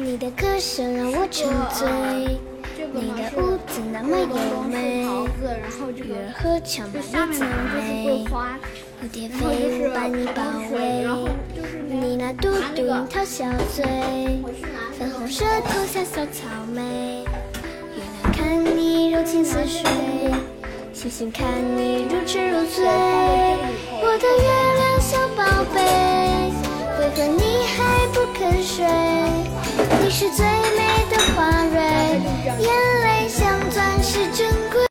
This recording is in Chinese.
你的歌声让我沉醉，你的舞姿那么优美，月儿和唱把你赞美，蝴蝶飞舞把你包围，你那嘟嘟樱桃小嘴，粉红舌头像小草莓，月亮看你柔情似水，星星看你如痴如醉，我的是最。